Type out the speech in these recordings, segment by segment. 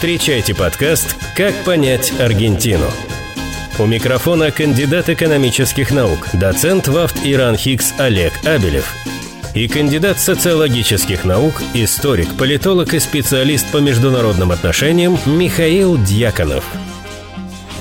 Встречайте подкаст «Как понять Аргентину». У микрофона кандидат экономических наук, доцент ВАФТ Иран Хикс Олег Абелев и кандидат социологических наук, историк, политолог и специалист по международным отношениям Михаил Дьяконов –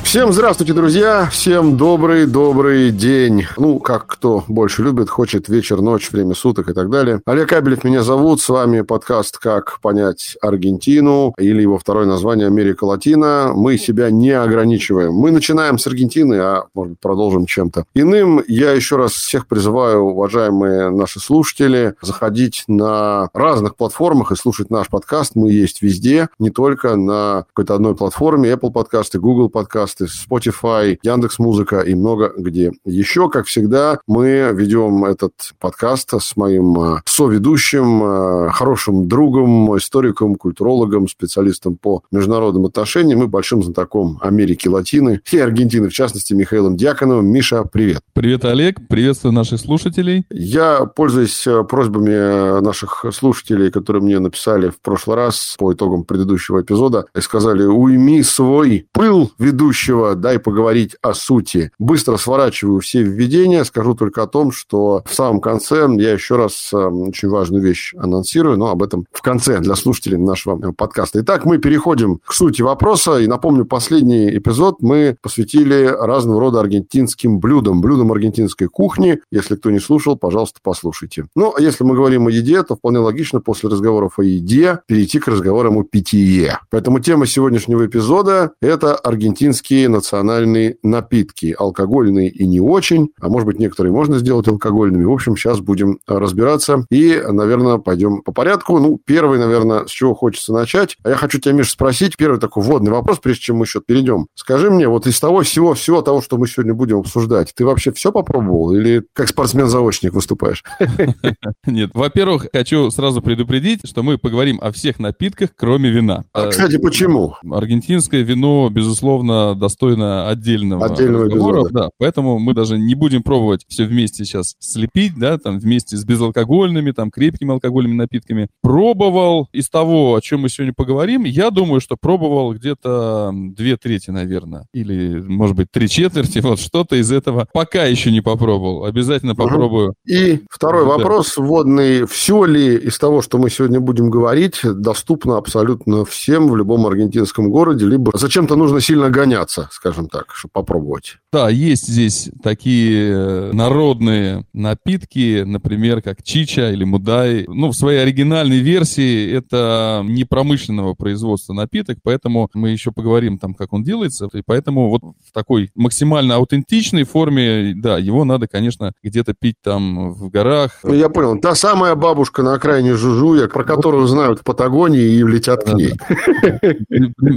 Всем здравствуйте, друзья! Всем добрый-добрый день. Ну, как кто больше любит, хочет вечер, ночь, время суток и так далее. Олег Абелев меня зовут. С вами подкаст «Как понять Аргентину» или его второе название «Америка Латина». Мы себя не ограничиваем. Мы начинаем с Аргентины, а может продолжим чем-то иным. Я еще раз всех призываю, уважаемые наши слушатели, заходить на разных платформах и слушать наш подкаст. Мы есть везде, не только на какой-то одной платформе. Apple подкасты, Google подкасты, подкасты, Spotify, Яндекс Музыка и много где еще. Как всегда, мы ведем этот подкаст с моим э, соведущим, э, хорошим другом, историком, культурологом, специалистом по международным отношениям и большим знатоком Америки Латины и Аргентины, в частности, Михаилом Дьяконовым. Миша, привет. Привет, Олег. Приветствую наших слушателей. Я, пользуясь э, просьбами наших слушателей, которые мне написали в прошлый раз по итогам предыдущего эпизода, сказали, уйми свой пыл ведущий ведущего, дай поговорить о сути. Быстро сворачиваю все введения, скажу только о том, что в самом конце я еще раз эм, очень важную вещь анонсирую, но об этом в конце для слушателей нашего э, подкаста. Итак, мы переходим к сути вопроса. И напомню, последний эпизод мы посвятили разного рода аргентинским блюдам, блюдам аргентинской кухни. Если кто не слушал, пожалуйста, послушайте. Ну, а если мы говорим о еде, то вполне логично после разговоров о еде перейти к разговорам о питье. Поэтому тема сегодняшнего эпизода – это аргентинский аргентинские национальные напитки. Алкогольные и не очень. А может быть, некоторые можно сделать алкогольными. В общем, сейчас будем разбираться. И, наверное, пойдем по порядку. Ну, первый, наверное, с чего хочется начать. А я хочу тебя, Миша, спросить. Первый такой вводный вопрос, прежде чем мы еще перейдем. Скажи мне, вот из того всего, всего того, что мы сегодня будем обсуждать, ты вообще все попробовал? Или как спортсмен-заочник выступаешь? Нет. Во-первых, хочу сразу предупредить, что мы поговорим о всех напитках, кроме вина. А, кстати, почему? Аргентинское вино, безусловно, достойно отдельного, отдельного разговора. Эпизода. Да, поэтому мы даже не будем пробовать все вместе сейчас слепить, да, там вместе с безалкогольными, там крепкими алкогольными напитками. Пробовал из того, о чем мы сегодня поговорим, я думаю, что пробовал где-то две трети, наверное, или, может быть, три четверти, вот что-то из этого пока еще не попробовал. Обязательно попробую. И второй да. вопрос вводный. Все ли из того, что мы сегодня будем говорить, доступно абсолютно всем в любом аргентинском городе, либо зачем-то нужно сильно гоняться? Поиграться, скажем так, чтобы попробовать. Да, есть здесь такие э, народные напитки, например, как чича или мудай. Ну, в своей оригинальной версии это не промышленного производства напиток, поэтому мы еще поговорим там, как он делается. И поэтому вот в такой максимально аутентичной форме, да, его надо, конечно, где-то пить там в горах. Ну, я понял. Та самая бабушка на окраине Жужуя, про которую знают в Патагонии и летят к ней.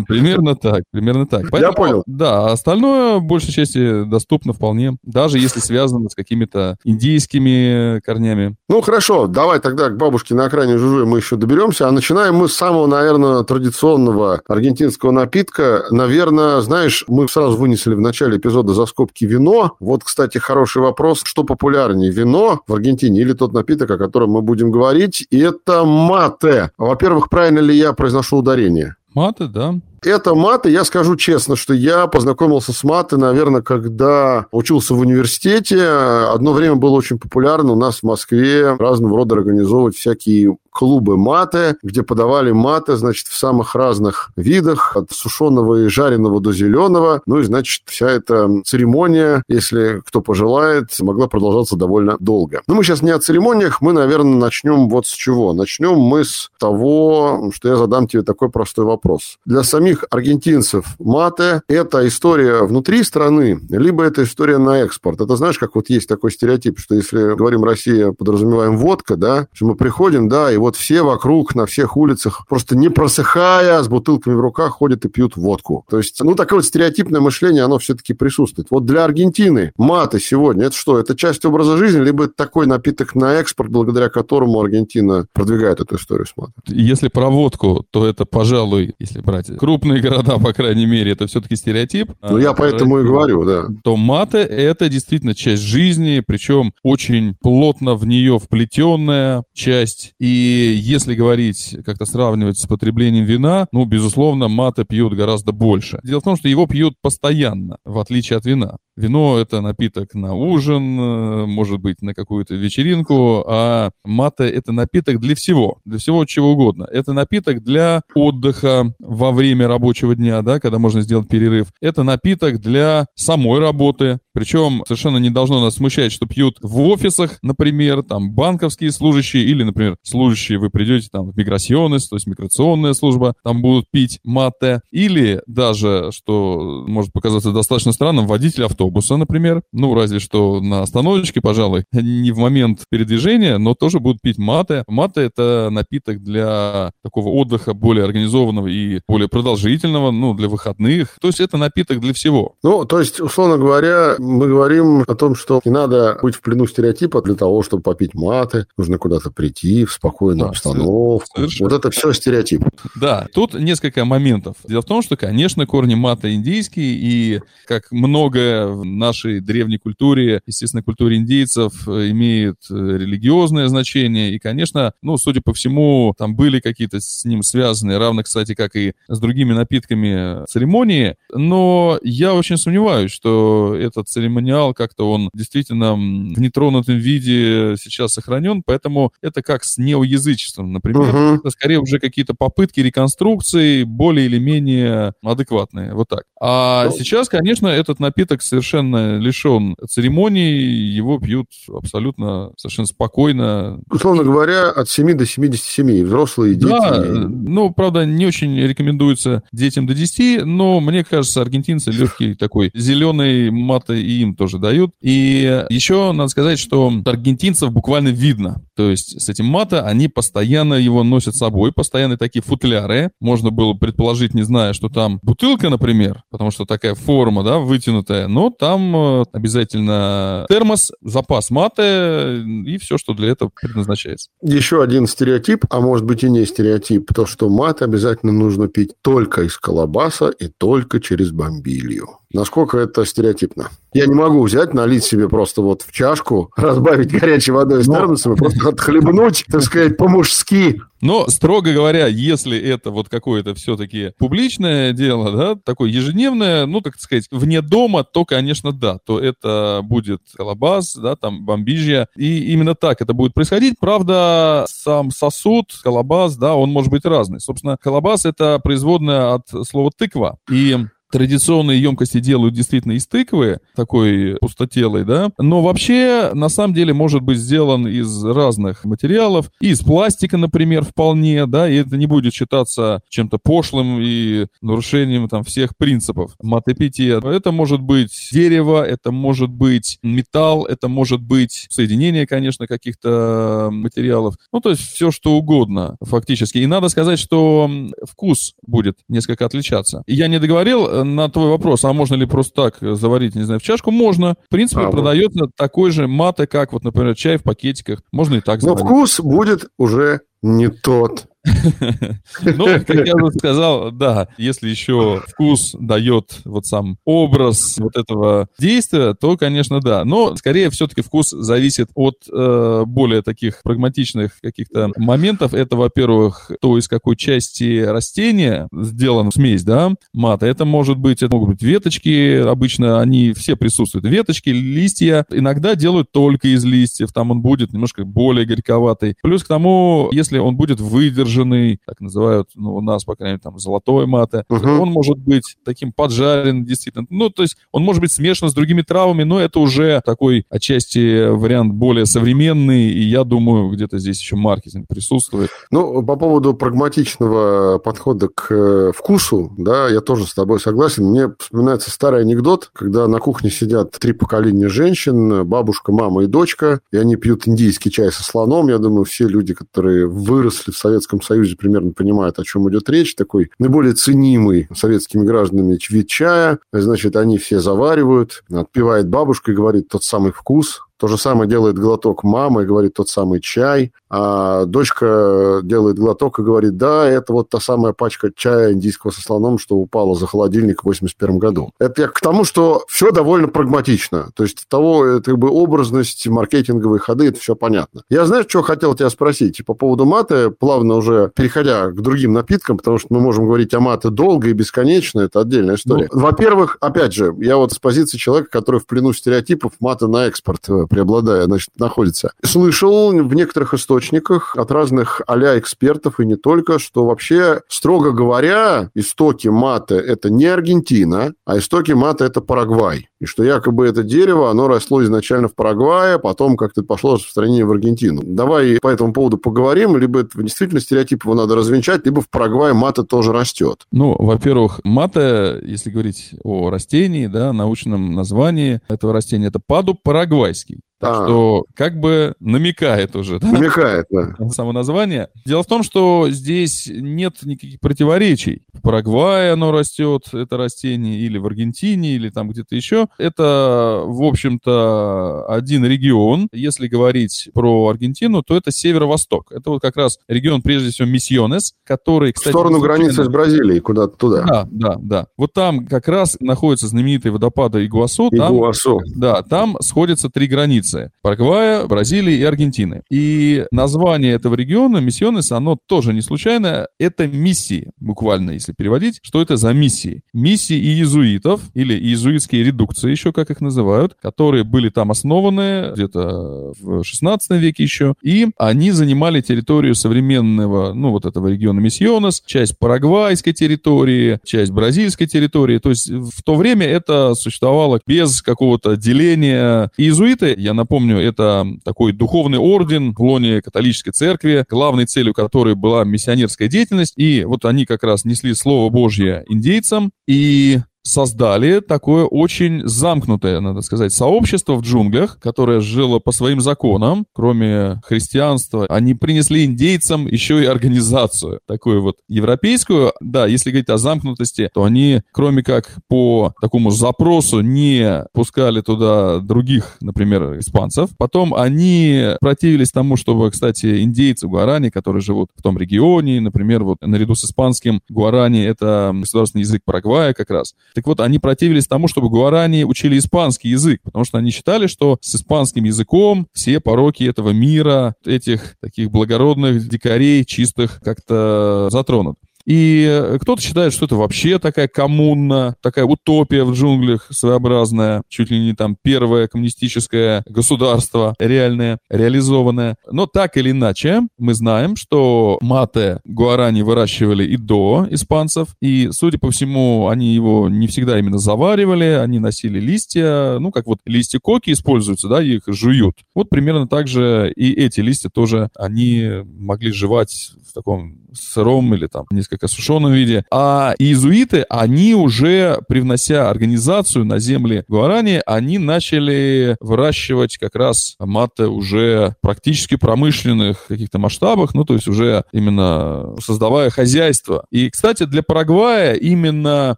Примерно так, примерно так. Я понял. Да, а остальное, большей части, доступно вполне, даже если связано с какими-то индийскими корнями. Ну, хорошо, давай тогда к бабушке на окраине Жужуя мы еще доберемся, а начинаем мы с самого, наверное, традиционного аргентинского напитка. Наверное, знаешь, мы сразу вынесли в начале эпизода за скобки вино. Вот, кстати, хороший вопрос, что популярнее, вино в Аргентине или тот напиток, о котором мы будем говорить, и это мате. Во-первых, правильно ли я произношу ударение? Маты, да. Это маты, я скажу честно, что я познакомился с маты, наверное, когда учился в университете. Одно время было очень популярно у нас в Москве разного рода организовывать всякие клубы маты, где подавали маты, значит, в самых разных видах, от сушеного и жареного до зеленого. Ну и, значит, вся эта церемония, если кто пожелает, могла продолжаться довольно долго. Но мы сейчас не о церемониях, мы, наверное, начнем вот с чего. Начнем мы с того, что я задам тебе такой простой вопрос. Для самих аргентинцев мате – это история внутри страны, либо это история на экспорт. Это знаешь, как вот есть такой стереотип, что если говорим Россия, подразумеваем водка, да, что мы приходим, да, и вот все вокруг на всех улицах просто не просыхая, с бутылками в руках ходят и пьют водку. То есть, ну, такое вот стереотипное мышление, оно все-таки присутствует. Вот для Аргентины маты сегодня – это что? Это часть образа жизни, либо это такой напиток на экспорт, благодаря которому Аргентина продвигает эту историю с матой? Если про водку, то это, пожалуй, если брать круп крупные города, по крайней мере, это все-таки стереотип. Ну, я поэтому и говорю, да. То маты — это действительно часть жизни, причем очень плотно в нее вплетенная часть. И если говорить, как-то сравнивать с потреблением вина, ну, безусловно, мата пьют гораздо больше. Дело в том, что его пьют постоянно, в отличие от вина. Вино – это напиток на ужин, э, может быть, на какую-то вечеринку, а мата – это напиток для всего, для всего чего угодно. Это напиток для отдыха во время рабочего дня, да, когда можно сделать перерыв. Это напиток для самой работы, причем совершенно не должно нас смущать, что пьют в офисах, например, там банковские служащие или, например, служащие, вы придете там в миграционность, то есть миграционная служба, там будут пить мате. Или даже, что может показаться достаточно странным, водитель автобуса например. Ну, разве что на остановочке, пожалуй, не в момент передвижения, но тоже будут пить маты. Маты — это напиток для такого отдыха более организованного и более продолжительного, ну, для выходных. То есть это напиток для всего. Ну, то есть, условно говоря, мы говорим о том, что не надо быть в плену стереотипа для того, чтобы попить маты. Нужно куда-то прийти в спокойную да, обстановку. Совершенно. Вот это все стереотип. Да, тут несколько моментов. Дело в том, что, конечно, корни мата индийские, и как многое в нашей древней культуре, естественно, культуре индейцев э, имеет э, религиозное значение. И, конечно, ну, судя по всему, там были какие-то с ним связанные, равно, кстати, как и с другими напитками церемонии. Но я очень сомневаюсь, что этот церемониал как-то он действительно в нетронутом виде сейчас сохранен. Поэтому это как с неоязычеством, например. Uh-huh. Это скорее уже какие-то попытки реконструкции более или менее адекватные. Вот так. А ну, сейчас, конечно, этот напиток совершенно совершенно лишен церемоний, его пьют абсолютно совершенно спокойно. Условно говоря, от 7 до 77, взрослые дети. Да, ну, правда, не очень рекомендуется детям до 10, но мне кажется, аргентинцы легкий такой зеленый маты и им тоже дают. И еще надо сказать, что аргентинцев буквально видно. То есть с этим мата они постоянно его носят с собой, постоянно такие футляры. Можно было предположить, не зная, что там бутылка, например, потому что такая форма, да, вытянутая, но там э, обязательно термос, запас маты и все, что для этого предназначается. Еще один стереотип, а может быть и не стереотип, то, что мат обязательно нужно пить только из колобаса и только через бомбилью. Насколько это стереотипно? Я не могу взять, налить себе просто вот в чашку, разбавить горячей водой из термоса и просто отхлебнуть, так сказать, по-мужски. Но, строго говоря, если это вот какое-то все-таки публичное дело, да, такое ежедневное, ну, так сказать, вне дома, то, конечно, да, то это будет колобас, да, там, бомбижья, и именно так это будет происходить. Правда, сам сосуд, колобас, да, он может быть разный. Собственно, колобас — это производная от слова тыква, и традиционные емкости делают действительно из тыквы, такой пустотелой, да, но вообще, на самом деле, может быть сделан из разных материалов, из пластика, например, вполне, да, и это не будет считаться чем-то пошлым и нарушением там всех принципов матепития. Это может быть дерево, это может быть металл, это может быть соединение, конечно, каких-то материалов, ну, то есть все, что угодно, фактически. И надо сказать, что вкус будет несколько отличаться. Я не договорил, на твой вопрос, а можно ли просто так заварить, не знаю, в чашку? Можно. В принципе, а, продается вот. такой же маты, как вот, например, чай в пакетиках. Можно и так заварить. Но вкус будет уже не тот. Ну, как я уже сказал, да, если еще вкус дает вот сам образ вот этого действия, то, конечно, да. Но, скорее, все-таки вкус зависит от э, более таких прагматичных каких-то моментов. Это, во-первых, то, из какой части растения сделана смесь, да, мата. Это может быть, это могут быть веточки, обычно они все присутствуют. Веточки, листья. Иногда делают только из листьев, там он будет немножко более горьковатый. Плюс к тому, если он будет выдержан выжженный, так называют, ну, у нас, по крайней мере, там, золотой мате. Uh-huh. Он может быть таким поджарен, действительно. Ну, то есть он может быть смешан с другими травами, но это уже такой отчасти вариант более современный, и я думаю, где-то здесь еще маркетинг присутствует. Ну, по поводу прагматичного подхода к э, вкусу, да, я тоже с тобой согласен. Мне вспоминается старый анекдот, когда на кухне сидят три поколения женщин, бабушка, мама и дочка, и они пьют индийский чай со слоном. Я думаю, все люди, которые выросли в Советском Союзе примерно понимают, о чем идет речь. Такой наиболее ценимый советскими гражданами вид чая. Значит, они все заваривают, отпивает бабушка и говорит тот самый вкус, То же самое делает глоток мама и говорит тот самый чай. А дочка делает глоток и говорит, да, это вот та самая пачка чая индийского со слоном, что упала за холодильник в 81 году. Это я к тому, что все довольно прагматично. То есть того, это как бы образность, маркетинговые ходы, это все понятно. Я, знаешь, что хотел тебя спросить? По поводу маты, плавно уже переходя к другим напиткам, потому что мы можем говорить о мате долго и бесконечно, это отдельная история. Ну, во-первых, опять же, я вот с позиции человека, который в плену стереотипов мата на экспорт э, преобладая, значит, находится. Слышал в некоторых источниках от разных а экспертов и не только, что вообще, строго говоря, истоки мата – это не Аргентина, а истоки мата – это Парагвай. И что якобы это дерево, оно росло изначально в Парагвае, потом как-то пошло распространение в Аргентину. Давай по этому поводу поговорим, либо это действительно стереотип его надо развенчать, либо в Парагвае мата тоже растет. Ну, во-первых, мата, если говорить о растении, да, научном названии этого растения, это падуб парагвайский. you. Так а. что как бы намекает уже. Да? Намекает, да. Само название. Дело в том, что здесь нет никаких противоречий. В Парагвае оно растет, это растение, или в Аргентине, или там где-то еще. Это, в общем-то, один регион. Если говорить про Аргентину, то это северо-восток. Это вот как раз регион, прежде всего, Миссионес, который, кстати... В сторону границы с Бразилией, куда-то туда. Да, да, да. Вот там как раз находятся знаменитые водопады Игуасу. Игуасу. Там, да, там сходятся три границы границы Парагвая, Бразилии и Аргентины. И название этого региона, Миссионес, оно тоже не случайно. Это миссии, буквально, если переводить. Что это за миссии? Миссии иезуитов, или иезуитские редукции еще, как их называют, которые были там основаны где-то в 16 веке еще. И они занимали территорию современного, ну, вот этого региона Миссионес, часть парагвайской территории, часть бразильской территории. То есть в то время это существовало без какого-то деления. Иезуиты, я напомню, это такой духовный орден в лоне католической церкви, главной целью которой была миссионерская деятельность. И вот они как раз несли Слово Божье индейцам. И создали такое очень замкнутое, надо сказать, сообщество в джунглях, которое жило по своим законам, кроме христианства. Они принесли индейцам еще и организацию, такую вот европейскую. Да, если говорить о замкнутости, то они, кроме как по такому запросу, не пускали туда других, например, испанцев. Потом они противились тому, чтобы, кстати, индейцы гуарани, которые живут в том регионе, например, вот наряду с испанским гуарани, это государственный язык Парагвая как раз, так вот, они противились тому, чтобы гуарани учили испанский язык, потому что они считали, что с испанским языком все пороки этого мира, этих таких благородных дикарей чистых как-то затронут. И э, кто-то считает, что это вообще такая коммуна, такая утопия в джунглях своеобразная, чуть ли не там первое коммунистическое государство реальное, реализованное. Но так или иначе, мы знаем, что мате гуарани выращивали и до испанцев, и, судя по всему, они его не всегда именно заваривали, они носили листья, ну, как вот листья коки используются, да, их жуют. Вот примерно так же и эти листья тоже они могли жевать в таком сыром или там несколько сушеном виде. А иезуиты, они уже, привнося организацию на земли Гуарани, они начали выращивать как раз маты уже практически промышленных каких-то масштабах, ну, то есть уже именно создавая хозяйство. И, кстати, для Парагвая именно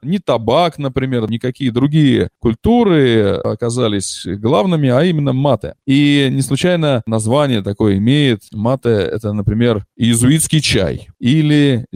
не табак, например, никакие другие культуры оказались главными, а именно маты. И не случайно название такое имеет. Маты — это, например, иезуитский чай или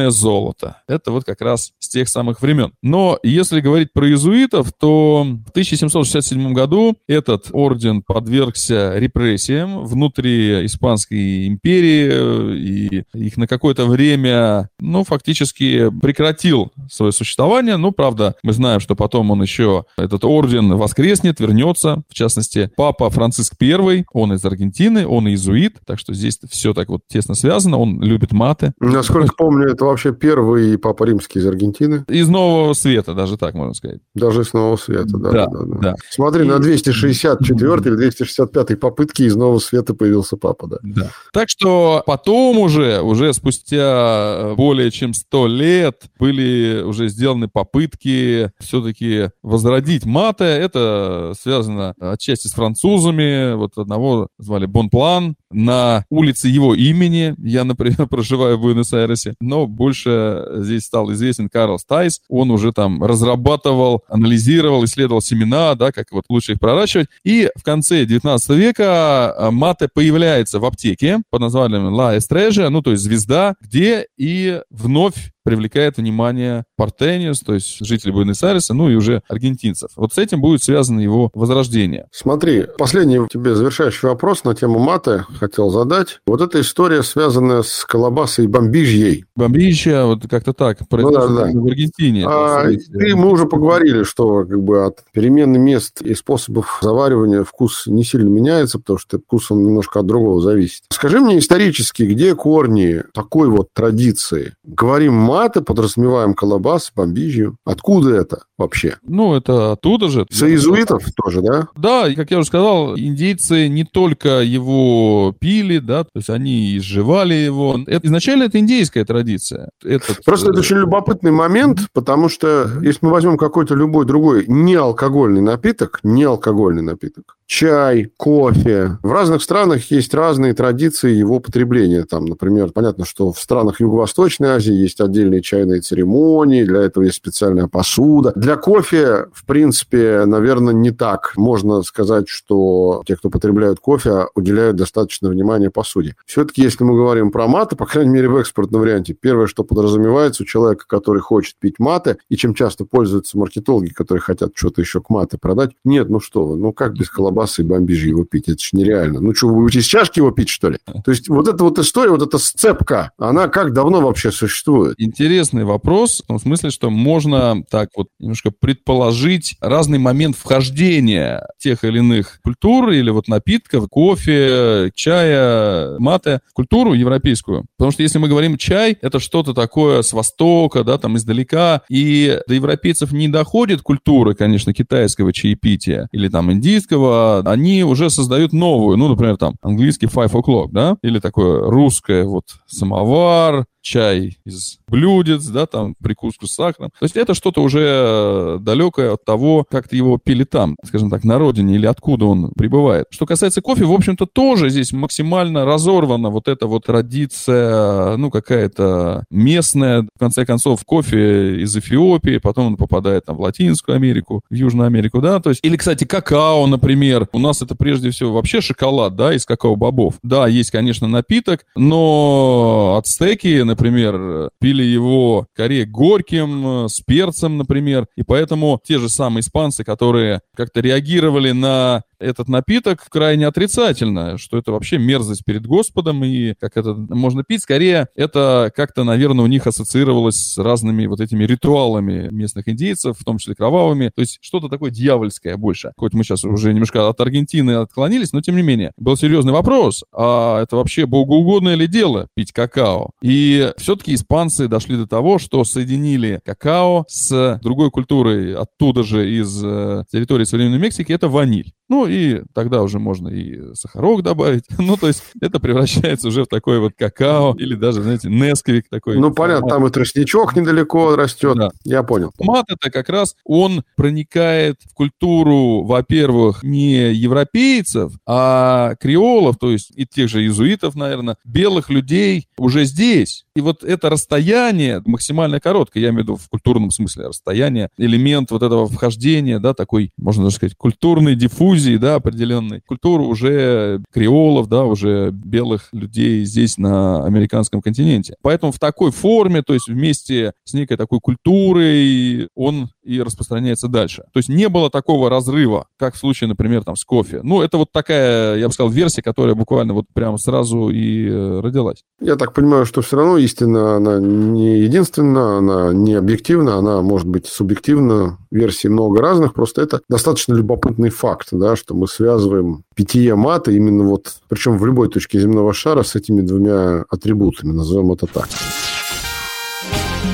зеленое золото. Это вот как раз с тех самых времен. Но если говорить про иезуитов, то в 1767 году этот орден подвергся репрессиям внутри Испанской империи, и их на какое-то время, ну, фактически прекратил свое существование. Ну, правда, мы знаем, что потом он еще, этот орден воскреснет, вернется. В частности, папа Франциск I, он из Аргентины, он иезуит, так что здесь все так вот тесно связано, он любит маты. Насколько помню, это вообще первый папа римский из Аргентины. Из Нового Света, даже так можно сказать. Даже из Нового Света, да. да, да, да. да. Смотри, и... на 264 или 265 попытке из Нового Света появился папа, да. да. Так что потом уже, уже спустя более чем 100 лет были уже сделаны попытки все-таки возродить маты. Это связано отчасти с французами. Вот одного звали Бонплан, на улице его имени. Я, например, проживаю в Буэнос-Айресе. Но больше здесь стал известен Карл Стайс. Он уже там разрабатывал, анализировал, исследовал семена, да, как вот лучше их проращивать. И в конце 19 века а, мате появляется в аптеке под названием La Estrella, ну, то есть звезда, где и вновь привлекает внимание Портениус, то есть жителей Буэнос-Айреса, ну и уже аргентинцев. Вот с этим будет связано его возрождение. Смотри, последний тебе завершающий вопрос на тему маты хотел задать. Вот эта история, связанная с колобасой бомбижьей. Бомбижья, вот как-то так, ну, да, да. в Аргентине. А, и мы уже поговорили, что как бы от перемены мест и способов заваривания вкус не сильно меняется, потому что вкус он немножко от другого зависит. Скажи мне исторически, где корни такой вот традиции? Говорим маты, подразумеваем колобас, бомбижью. Откуда это вообще? Ну, это оттуда же. С иезуитов тоже, да? Да, и, как я уже сказал, индейцы не только его пили, да, то есть они изживали его. Это, изначально это индейская традиция. Этот... Просто это очень любопытный момент, потому что если мы возьмем какой-то любой другой неалкогольный напиток, неалкогольный напиток, чай, кофе. В разных странах есть разные традиции его потребления. Там, например, понятно, что в странах Юго-Восточной Азии есть отдельные чайные церемонии, для этого есть специальная посуда. Для кофе, в принципе, наверное, не так. Можно сказать, что те, кто потребляют кофе, уделяют достаточно внимания посуде. Все-таки, если мы говорим про маты, по крайней мере, в экспортном варианте, первое, что подразумевается у человека, который хочет пить маты, и чем часто пользуются маркетологи, которые хотят что-то еще к маты продать, нет, ну что вы, ну как без колбасы и бомбижи его пить. Это же нереально. Ну что, вы будете из чашки его пить, что ли? То есть вот эта вот история, вот эта сцепка, она как давно вообще существует? Интересный вопрос, в том смысле, что можно так вот немножко предположить разный момент вхождения тех или иных культур или вот напитков, кофе, чая, маты в культуру европейскую. Потому что если мы говорим чай, это что-то такое с востока, да, там издалека, и до европейцев не доходит культура, конечно, китайского чаепития или там индийского, они уже создают новую, ну, например, там, английский five o'clock, да, или такое русское вот самовар, чай из блюдец, да, там, прикуску с сахаром. То есть это что-то уже э, далекое от того, как его пили там, скажем так, на родине или откуда он прибывает. Что касается кофе, в общем-то, тоже здесь максимально разорвана вот эта вот традиция, ну, какая-то местная, в конце концов, кофе из Эфиопии, потом он попадает там в Латинскую Америку, в Южную Америку, да, то есть, или, кстати, какао, например, у нас это прежде всего вообще шоколад, да, из какао-бобов. Да, есть, конечно, напиток, но ацтеки, например, пили его скорее горьким, с перцем, например. И поэтому те же самые испанцы, которые как-то реагировали на этот напиток крайне отрицательно, что это вообще мерзость перед Господом, и как это можно пить, скорее это как-то, наверное, у них ассоциировалось с разными вот этими ритуалами местных индейцев, в том числе кровавыми, то есть что-то такое дьявольское больше. Хоть мы сейчас уже немножко от Аргентины отклонились, но тем не менее. Был серьезный вопрос, а это вообще богоугодное ли дело пить какао? И все-таки испанцы дошли до того, что соединили какао с другой культурой оттуда же из э, территории современной Мексики, это ваниль. Ну, и тогда уже можно и сахарок добавить. Ну, то есть это превращается уже в такой вот какао или даже, знаете, несквик такой. Ну, понятно, там и тростничок недалеко растет. Да. Я понял. Мат это как раз, он проникает в культуру, во-первых, не европейцев, а креолов, то есть и тех же иезуитов, наверное, белых людей уже здесь. И вот это расстояние максимально короткое, я имею в виду в культурном смысле расстояние, элемент вот этого вхождения, да, такой, можно даже сказать, культурной диффузии, да, определенной. Культуру уже креолов, да, уже белых людей здесь на американском континенте. Поэтому в такой форме, то есть вместе с некой такой культурой он и распространяется дальше. То есть не было такого разрыва, как в случае, например, там с кофе. Ну, это вот такая, я бы сказал, версия, которая буквально вот прямо сразу и э, родилась. Я так понимаю, что все равно истина, она не единственная, она не объективна, она может быть субъективна. Версий много разных, просто это достаточно любопытный факт, да, что мы связываем питье мата именно вот, причем в любой точке земного шара с этими двумя атрибутами, назовем это так.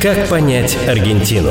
Как понять Аргентину?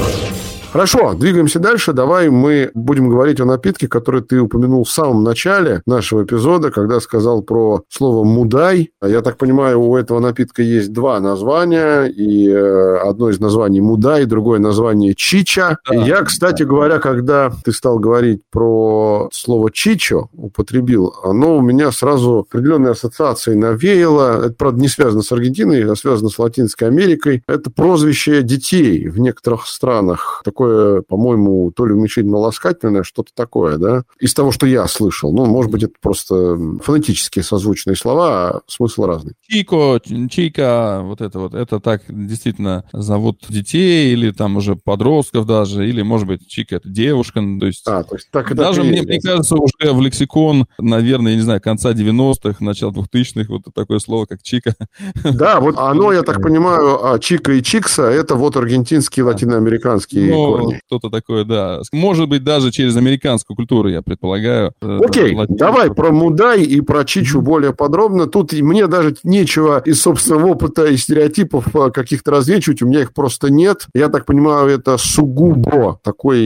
Хорошо, двигаемся дальше. Давай мы будем говорить о напитке, который ты упомянул в самом начале нашего эпизода, когда сказал про слово «мудай». Я так понимаю, у этого напитка есть два названия, и э, одно из названий «мудай», другое название «чича». Да. Я, кстати говоря, когда ты стал говорить про слово «чичо», употребил, оно у меня сразу определенные ассоциации навеяло. Это, правда, не связано с Аргентиной, а связано с Латинской Америкой. Это прозвище детей в некоторых странах. Такое, по-моему, то ли уменьшительно-ласкательное, что-то такое, да? Из того, что я слышал. Ну, может быть, это просто фонетические созвучные слова, а смысл разный. Чико, Чика, вот это вот, это так действительно зовут детей или там уже подростков даже, или, может быть, Чика это девушка, то есть... А, то есть так это Даже, мне, мне кажется, уже в лексикон, наверное, я не знаю, конца 90-х, начала 2000-х, вот такое слово, как Чика. Да, вот оно, я так понимаю, а Чика и Чикса, это вот аргентинские, латиноамериканские ну, корни. Что-то такое, да. Может быть, даже через американскую культуру, я предполагаю. Э, Окей, давай про Мудай и про Чичу более подробно. Тут мне даже нечего из собственного опыта и стереотипов э, каких-то развечивать, у меня их просто нет. Я так понимаю, это сугубо такой,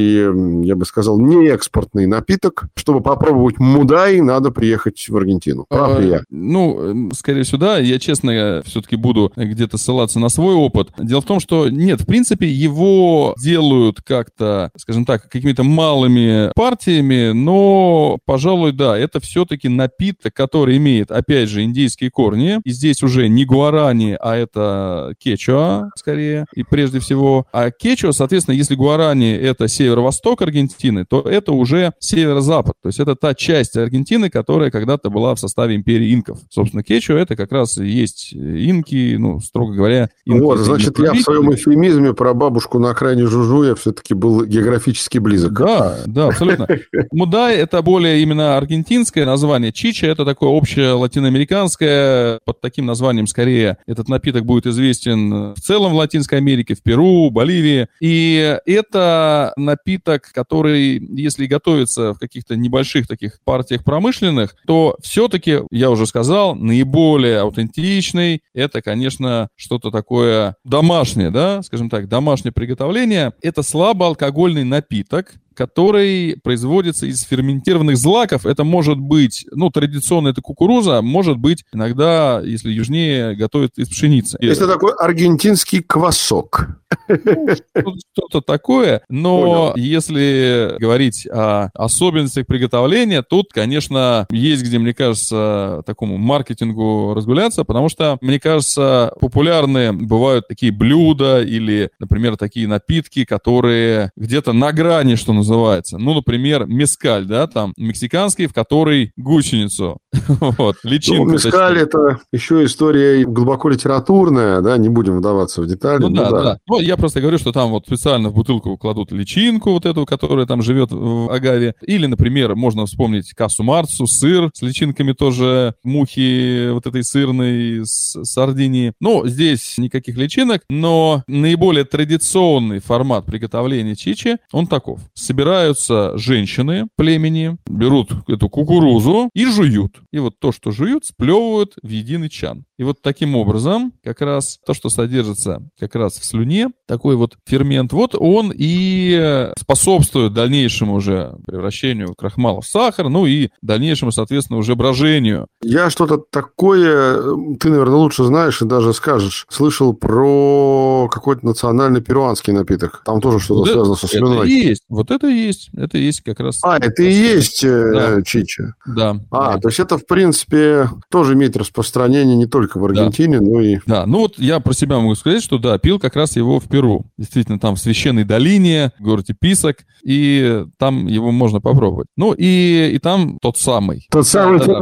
я бы сказал, не экспортный напиток. Чтобы попробовать Мудай, надо приехать в Аргентину. Прав ли я? Ну, скорее всего, да. Я, честно, все-таки буду где-то ссылаться на свой опыт. Дело в том, что нет, в принципе, его делают как-то, скажем так, какими-то малыми партиями, но, пожалуй, да, это все-таки напиток, который имеет, опять же, индийские корни. И здесь уже не гуарани, а это кечуа, скорее, и прежде всего. А кечуа, соответственно, если гуарани — это северо-восток Аргентины, то это уже северо-запад. То есть это та часть Аргентины, которая когда-то была в составе империи инков. Собственно, кечуа — это как раз и есть инки, ну, строго говоря, инки. Вот, значит, я в своем эфемизме про бабушку на окраине Жужу я все-таки был географически близок. Да, да, абсолютно. Мудай – это более именно аргентинское название. Чича – это такое общее латиноамериканское. Под таким названием, скорее, этот напиток будет известен в целом в Латинской Америке, в Перу, Боливии. И это напиток, который, если готовится в каких-то небольших таких партиях промышленных, то все-таки, я уже сказал, наиболее аутентичный – это, конечно, что-то такое домашнее, да, скажем так, домашнее приготовление. Это слабоалкогольный напиток, который производится из ферментированных злаков. Это может быть, ну, традиционно это кукуруза, может быть, иногда, если южнее, готовят из пшеницы. Это такой аргентинский квасок. Ну, что-то такое, но Понял. если говорить о особенностях приготовления, тут, конечно, есть где, мне кажется, такому маркетингу разгуляться, потому что, мне кажется, популярны бывают такие блюда или, например, такие напитки, которые где-то на грани, что называется, называется. Ну, например, мескаль, да, там, мексиканский, в который гусеницу. вот, личинку. Ну, мескаль – это еще история глубоко литературная, да, не будем вдаваться в детали. Ну, да, да, да. Ну, я просто говорю, что там вот специально в бутылку кладут личинку вот эту, которая там живет в агаве. Или, например, можно вспомнить кассу Марцу, сыр с личинками тоже, мухи вот этой сырной с Сардинии. Ну, здесь никаких личинок, но наиболее традиционный формат приготовления чичи, он таков собираются женщины племени, берут эту кукурузу и жуют. И вот то, что жуют, сплевывают в единый чан. И вот таким образом, как раз то, что содержится как раз в слюне, такой вот фермент, вот он и способствует дальнейшему уже превращению крахмала в сахар, ну и дальнейшему, соответственно, уже брожению. Я что-то такое, ты, наверное, лучше знаешь и даже скажешь, слышал про какой-то национальный перуанский напиток. Там тоже что-то вот связано со слюной. Это есть. Вот это и есть. Это и есть как раз... А, это и есть э, да. чича. Да. А, да. то есть это, в принципе, тоже имеет распространение не только только в Аргентине, да. но и... Да, ну вот я про себя могу сказать, что да, пил как раз его в Перу. Действительно, там в Священной долине, в городе Писок, и там его можно попробовать. Ну и, и там тот самый. Тот самый да,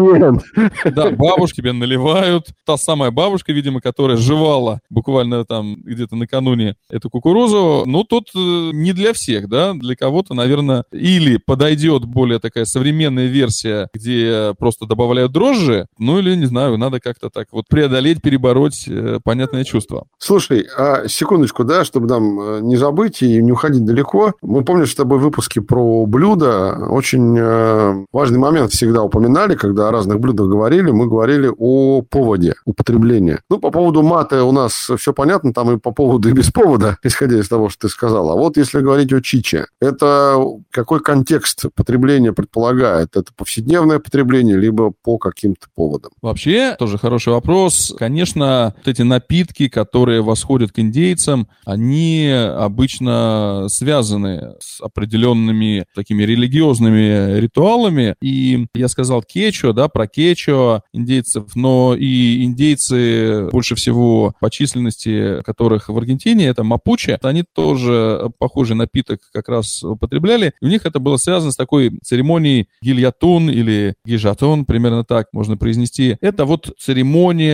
да, да, бабушки тебе наливают. Та самая бабушка, видимо, которая жевала буквально там где-то накануне эту кукурузу. Ну, тут э, не для всех, да, для кого-то, наверное, или подойдет более такая современная версия, где просто добавляют дрожжи, ну или, не знаю, надо как-то так вот преодолеть, перебороть э, понятное чувство. Слушай, а секундочку, да, чтобы нам э, не забыть и не уходить далеко. Мы помним, что с тобой выпуски про блюда. Очень э, важный момент всегда упоминали, когда о разных блюдах говорили. Мы говорили о поводе употребления. Ну, по поводу мата у нас все понятно, там и по поводу, и без повода, исходя из того, что ты сказал. А вот если говорить о чиче, это какой контекст потребления предполагает? Это повседневное потребление, либо по каким-то поводам? Вообще, тоже хороший вопрос. Конечно, вот эти напитки, которые восходят к индейцам, они обычно связаны с определенными такими религиозными ритуалами. И я сказал кечо, да, про кечо индейцев, но и индейцы больше всего по численности которых в Аргентине, это мапуче, они тоже похожий напиток как раз употребляли. И у них это было связано с такой церемонией гильятун или гижатун, примерно так можно произнести. Это вот церемония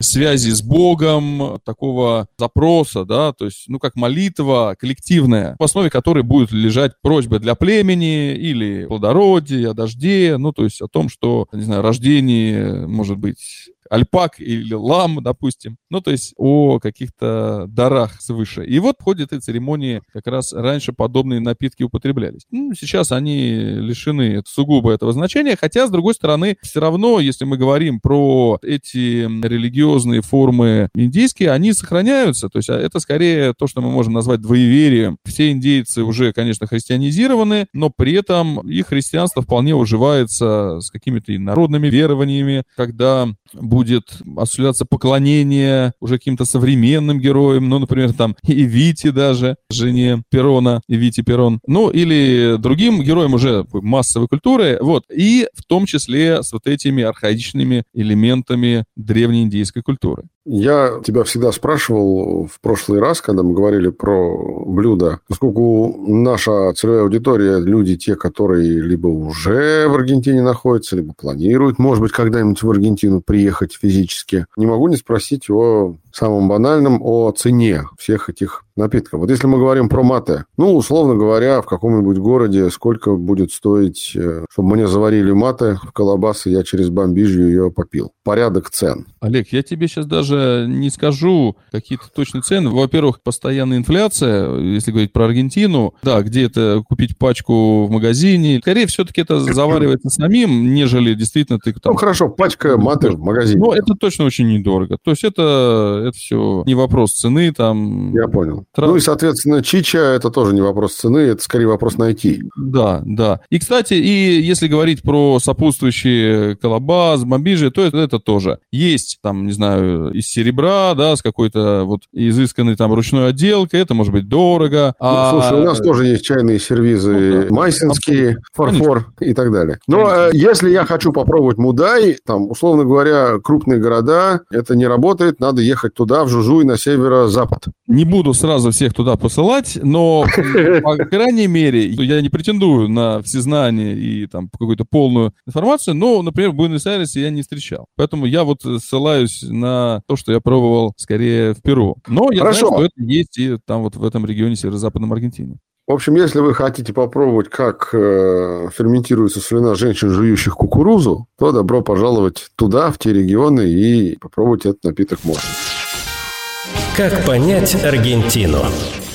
связи с Богом, такого запроса, да, то есть, ну, как молитва коллективная, в основе которой будет лежать просьба для племени или плодородия, дожде, ну, то есть о том, что, не знаю, рождение, может быть, альпак или лам, допустим. Ну, то есть о каких-то дарах свыше. И вот в ходе этой церемонии как раз раньше подобные напитки употреблялись. Ну, сейчас они лишены сугубо этого значения, хотя, с другой стороны, все равно, если мы говорим про эти религиозные формы индийские, они сохраняются. То есть а это скорее то, что мы можем назвать двоеверием. Все индейцы уже, конечно, христианизированы, но при этом их христианство вполне уживается с какими-то народными верованиями, когда будет осуществляться поклонение уже каким-то современным героям, ну, например, там и Вити даже, жене Перона, и Вити Перон, ну, или другим героям уже массовой культуры, вот, и в том числе с вот этими архаичными элементами древней индийской культуры. Я тебя всегда спрашивал в прошлый раз, когда мы говорили про блюда, поскольку наша целевая аудитория – люди те, которые либо уже в Аргентине находятся, либо планируют, может быть, когда-нибудь в Аргентину приехать физически. Не могу не спросить о самым банальным, о цене всех этих напитков. Вот если мы говорим про мате, ну, условно говоря, в каком-нибудь городе сколько будет стоить, э, чтобы мне заварили мате в колобасы, я через бомбижью ее попил. Порядок цен. Олег, я тебе сейчас даже не скажу какие-то точные цены. Во-первых, постоянная инфляция, если говорить про Аргентину, да, где это купить пачку в магазине. Скорее, все-таки это заваривается самим, нежели действительно ты там... Ну, хорошо, пачка маты в магазине. Ну, это точно очень недорого. То есть это, это все не вопрос цены там. Я понял. Трав... Ну и, соответственно, чича это тоже не вопрос цены, это скорее вопрос найти. Да, да. И, кстати, и если говорить про сопутствующие колобас, бомбижи, то это, это тоже. Есть там, не знаю, из серебра, да, с какой-то вот изысканной там ручной отделкой, это может быть дорого. Ну, а... Слушай, у нас тоже есть чайные сервизы ну, да. майсинские, фарфор Конечно. и так далее. Но Конечно. Э, если я хочу попробовать мудай, там, условно говоря, крупные города, это не работает, надо ехать туда, в Жужуй, на северо-запад. Не буду сразу всех туда посылать, но, по крайней мере, я не претендую на всезнание и там какую-то полную информацию, но, например, в Буэнос-Айресе я не встречал. Поэтому я вот ссылаюсь на то, что я пробовал скорее в Перу. Но я Хорошо. знаю, что это есть и там вот в этом регионе северо-западном Аргентине. В общем, если вы хотите попробовать, как э, ферментируется слюна женщин, жующих кукурузу, то добро пожаловать туда, в те регионы, и попробовать этот напиток можно. Как понять Аргентину?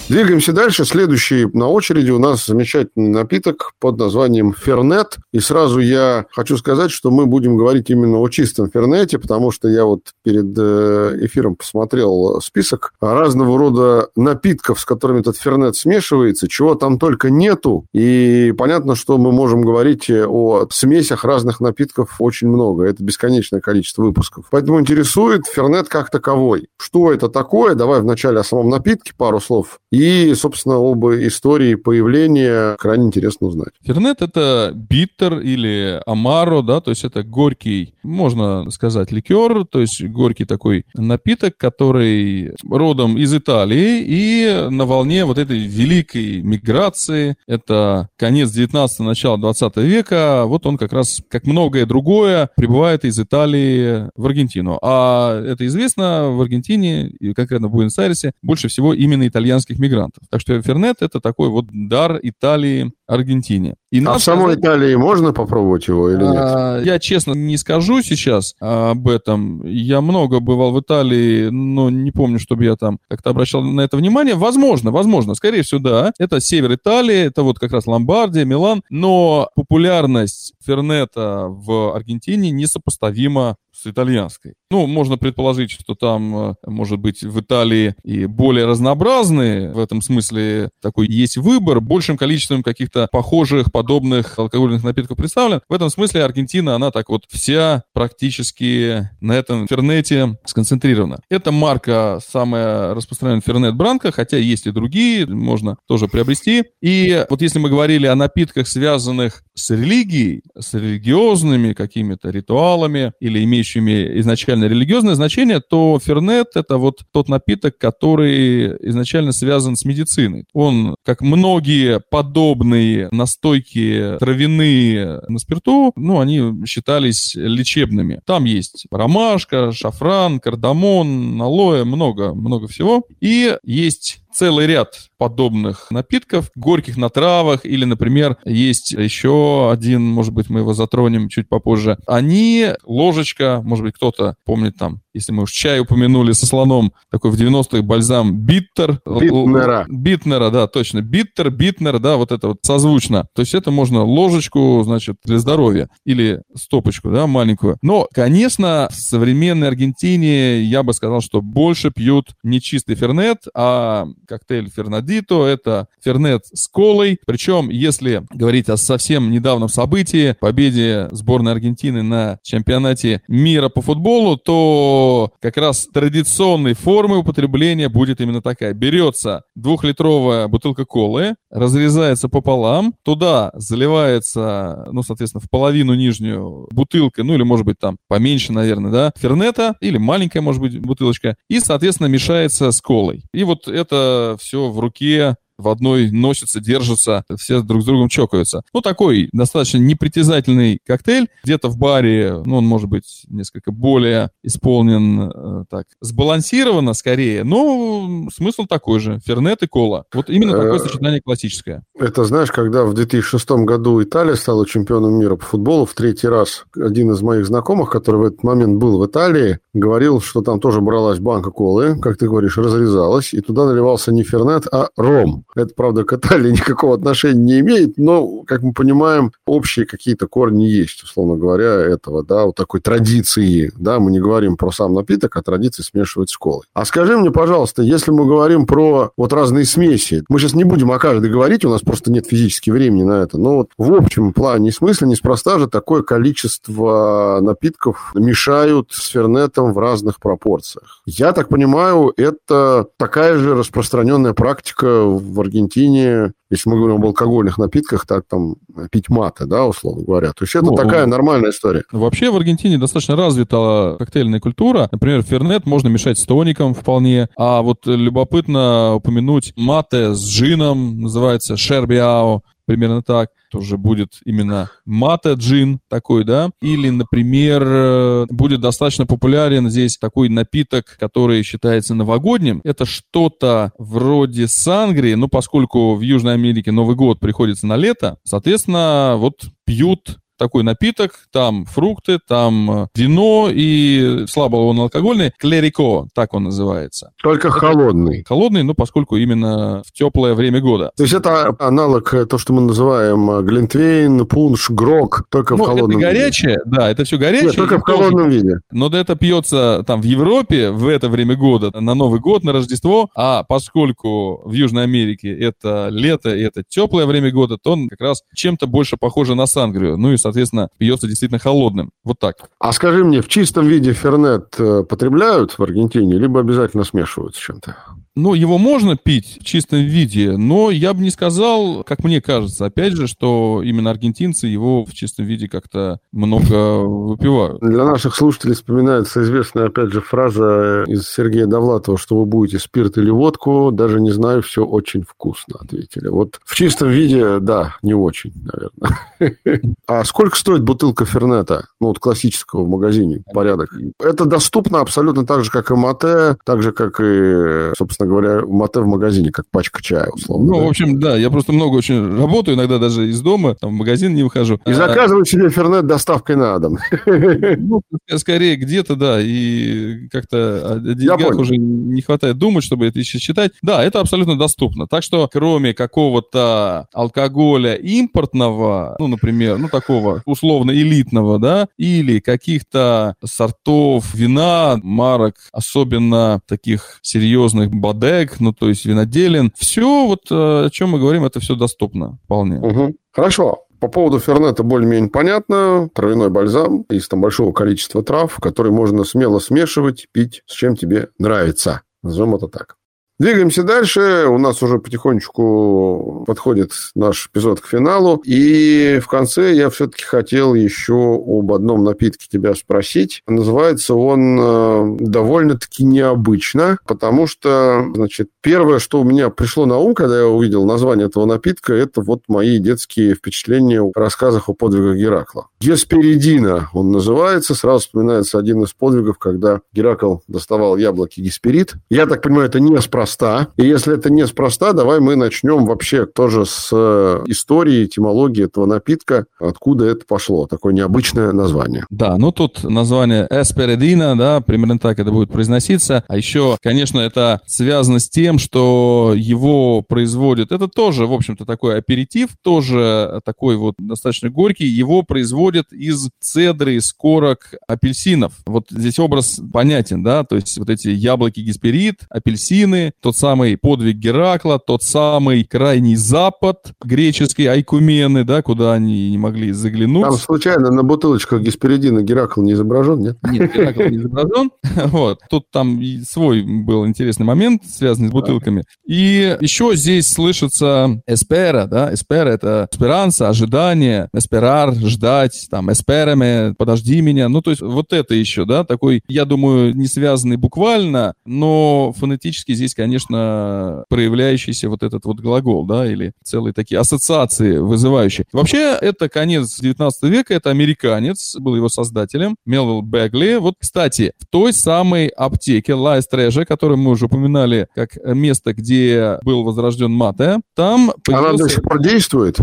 Двигаемся дальше. Следующий на очереди у нас замечательный напиток под названием Фернет. И сразу я хочу сказать, что мы будем говорить именно о чистом Фернете, потому что я вот перед э, эфиром посмотрел список разного рода напитков, с которыми этот Фернет смешивается, чего там только нету. И понятно, что мы можем говорить о смесях разных напитков очень много. Это бесконечное количество выпусков. Поэтому интересует Фернет как таковой. Что это такое? Давай вначале о самом напитке пару слов. И, собственно, об истории появления крайне интересно узнать. Фернет – это биттер или амаро, да, то есть это горький, можно сказать, ликер, то есть горький такой напиток, который родом из Италии и на волне вот этой великой миграции, это конец 19 начало 20 века, вот он как раз, как многое другое, прибывает из Италии в Аргентину. А это известно, в Аргентине, и конкретно в Буэнос-Айресе, больше всего именно итальянских мигрантов иммигрантов. Так что Фернет это такой вот дар Италии Аргентине. И а в самой сказать, Италии можно попробовать его или нет? А, я честно не скажу сейчас об этом. Я много бывал в Италии, но не помню, чтобы я там как-то обращал на это внимание. Возможно, возможно. Скорее всего, да. Это север Италии, это вот как раз Ломбардия, Милан. Но популярность Фернета в Аргентине несопоставима с итальянской. Ну, можно предположить, что там, э, может быть, в Италии и более разнообразные, в этом смысле такой есть выбор, большим количеством каких-то похожих, подобных алкогольных напитков представлен. В этом смысле Аргентина, она так вот вся практически на этом фернете сконцентрирована. Эта марка самая распространенная фернет-бранка, хотя есть и другие, можно тоже приобрести. И вот если мы говорили о напитках, связанных с религией, с религиозными какими-то ритуалами или имеющими изначально религиозное значение, то фернет – это вот тот напиток, который изначально связан с медициной. Он, как многие подобные настойки травяные на спирту, ну, они считались лечебными. Там есть ромашка, шафран, кардамон, алоэ, много, много всего. И есть целый ряд подобных напитков, горьких на травах, или, например, есть еще один, может быть, мы его затронем чуть попозже. Они, ложечка, может быть, кто-то помнит там, если мы уж чай упомянули со слоном, такой в 90-х бальзам биттер. Битнера. Битнера, да, точно. Биттер, битнер, да, вот это вот созвучно. То есть это можно ложечку, значит, для здоровья или стопочку, да, маленькую. Но, конечно, в современной Аргентине я бы сказал, что больше пьют не чистый фернет, а коктейль Фернадито, это фернет с колой. Причем, если говорить о совсем недавнем событии, победе сборной Аргентины на чемпионате мира по футболу, то как раз традиционной формой употребления будет именно такая. Берется двухлитровая бутылка колы, разрезается пополам, туда заливается, ну, соответственно, в половину нижнюю бутылка, ну, или, может быть, там поменьше, наверное, да, фернета, или маленькая, может быть, бутылочка, и, соответственно, мешается с колой. И вот это все в руке в одной носятся, держатся, все друг с другом чокаются. Ну, такой достаточно непритязательный коктейль. Где-то в баре, ну, он может быть несколько более исполнен, э, так, сбалансированно скорее, но смысл такой же. Фернет и кола. Вот именно такое э, сочетание классическое. Это, знаешь, когда в 2006 году Италия стала чемпионом мира по футболу в третий раз, один из моих знакомых, который в этот момент был в Италии, говорил, что там тоже бралась банка колы, как ты говоришь, разрезалась, и туда наливался не фернет, а ром. Это, правда, к Италии никакого отношения не имеет, но, как мы понимаем, общие какие-то корни есть, условно говоря, этого, да, вот такой традиции, да, мы не говорим про сам напиток, а традиции смешивать с колой. А скажи мне, пожалуйста, если мы говорим про вот разные смеси, мы сейчас не будем о каждой говорить, у нас просто нет физически времени на это, но вот в общем плане смысла неспроста же такое количество напитков мешают с фернетом в разных пропорциях. Я так понимаю, это такая же распространенная практика в Аргентине, если мы говорим об алкогольных напитках, так там пить маты, да, условно говоря. То есть это ну, такая нормальная история. Вообще в Аргентине достаточно развита коктейльная культура. Например, фернет можно мешать с тоником вполне. А вот любопытно упомянуть мате с джином, называется шербиао примерно так. Тоже будет именно мата джин такой, да. Или, например, э, будет достаточно популярен здесь такой напиток, который считается новогодним. Это что-то вроде сангрии, но поскольку в Южной Америке Новый год приходится на лето, соответственно, вот пьют такой напиток, там фрукты, там э, вино и слабо он алкогольный, клерико, так он называется. Только это холодный. Холодный, ну, поскольку именно в теплое время года. То есть это аналог, э, то, что мы называем э, глинтвейн, пунш, грок, только ну, в холодном это горячее, виде. да, это все горячее. Нет, только в холодном виде. Но это пьется там в Европе в это время года, на Новый год, на Рождество, а поскольку в Южной Америке это лето и это теплое время года, то он как раз чем-то больше похоже на сангрию. Ну и, соответственно, пьется действительно холодным. Вот так. А скажи мне, в чистом виде фернет э, потребляют в Аргентине, либо обязательно смешивают с чем-то? Ну, его можно пить в чистом виде, но я бы не сказал, как мне кажется, опять же, что именно аргентинцы его в чистом виде как-то много выпивают. Для наших слушателей вспоминается известная, опять же, фраза из Сергея Довлатова, что вы будете спирт или водку, даже не знаю, все очень вкусно, ответили. Вот в чистом виде, да, не очень, наверное. А сколько стоит бутылка Фернета? Ну, вот классического в магазине, порядок. Это доступно абсолютно так же, как и мате, так же, как и, собственно говоря, мате в магазине, как пачка чая, условно. Ну, да? в общем, да, я просто много очень работаю, иногда даже из дома, там, в магазин не выхожу. И заказываю себе фернет доставкой на дом. Ну, скорее где-то, да, и как-то о деньгах уже не хватает думать, чтобы это еще считать. Да, это абсолютно доступно. Так что, кроме какого-то алкоголя импортного, ну, например, ну, такого условно элитного, да, или каких-то сортов вина, марок, особенно таких серьезных бодег, ну, то есть виноделин, все вот о чем мы говорим, это все доступно вполне. Угу. Хорошо. По поводу фернета более-менее понятно. Травяной бальзам из там большого количества трав, который можно смело смешивать, пить с чем тебе нравится. Назовем это так. Двигаемся дальше. У нас уже потихонечку подходит наш эпизод к финалу. И в конце я все-таки хотел еще об одном напитке тебя спросить. Называется он э, довольно-таки необычно, потому что, значит, первое, что у меня пришло на ум, когда я увидел название этого напитка, это вот мои детские впечатления в рассказах о подвигах Геракла. Гесперидина он называется. Сразу вспоминается один из подвигов, когда Геракл доставал яблоки Гесперид. Я так понимаю, это неспроста неспроста. И если это неспроста, давай мы начнем вообще тоже с э, истории, этимологии этого напитка, откуда это пошло, такое необычное название. Да, ну тут название эсперидина, да, примерно так это будет произноситься. А еще, конечно, это связано с тем, что его производят, это тоже, в общем-то, такой аперитив, тоже такой вот достаточно горький, его производят из цедры, из корок апельсинов. Вот здесь образ понятен, да, то есть вот эти яблоки гесперид, апельсины, тот самый подвиг Геракла, тот самый крайний запад греческий, Айкумены, да, куда они не могли заглянуть. Там случайно на бутылочках гесперидина Геракл не изображен, нет? Нет, Геракл не изображен. Вот. Тут там свой был интересный момент, связанный с бутылками. И еще здесь слышится espera, да, espera — это esperanza, ожидание, esperar, ждать, там, espérame, подожди меня. Ну, то есть вот это еще, да, такой, я думаю, не связанный буквально, но фонетически здесь, конечно, проявляющийся вот этот вот глагол, да, или целые такие ассоциации вызывающие. Вообще, это конец 19 века, это американец, был его создателем, Мелвилл Бэгли. Вот, кстати, в той самой аптеке La Estrella, которую мы уже упоминали как место, где был возрожден Мате, там появился... Она до сих пор действует?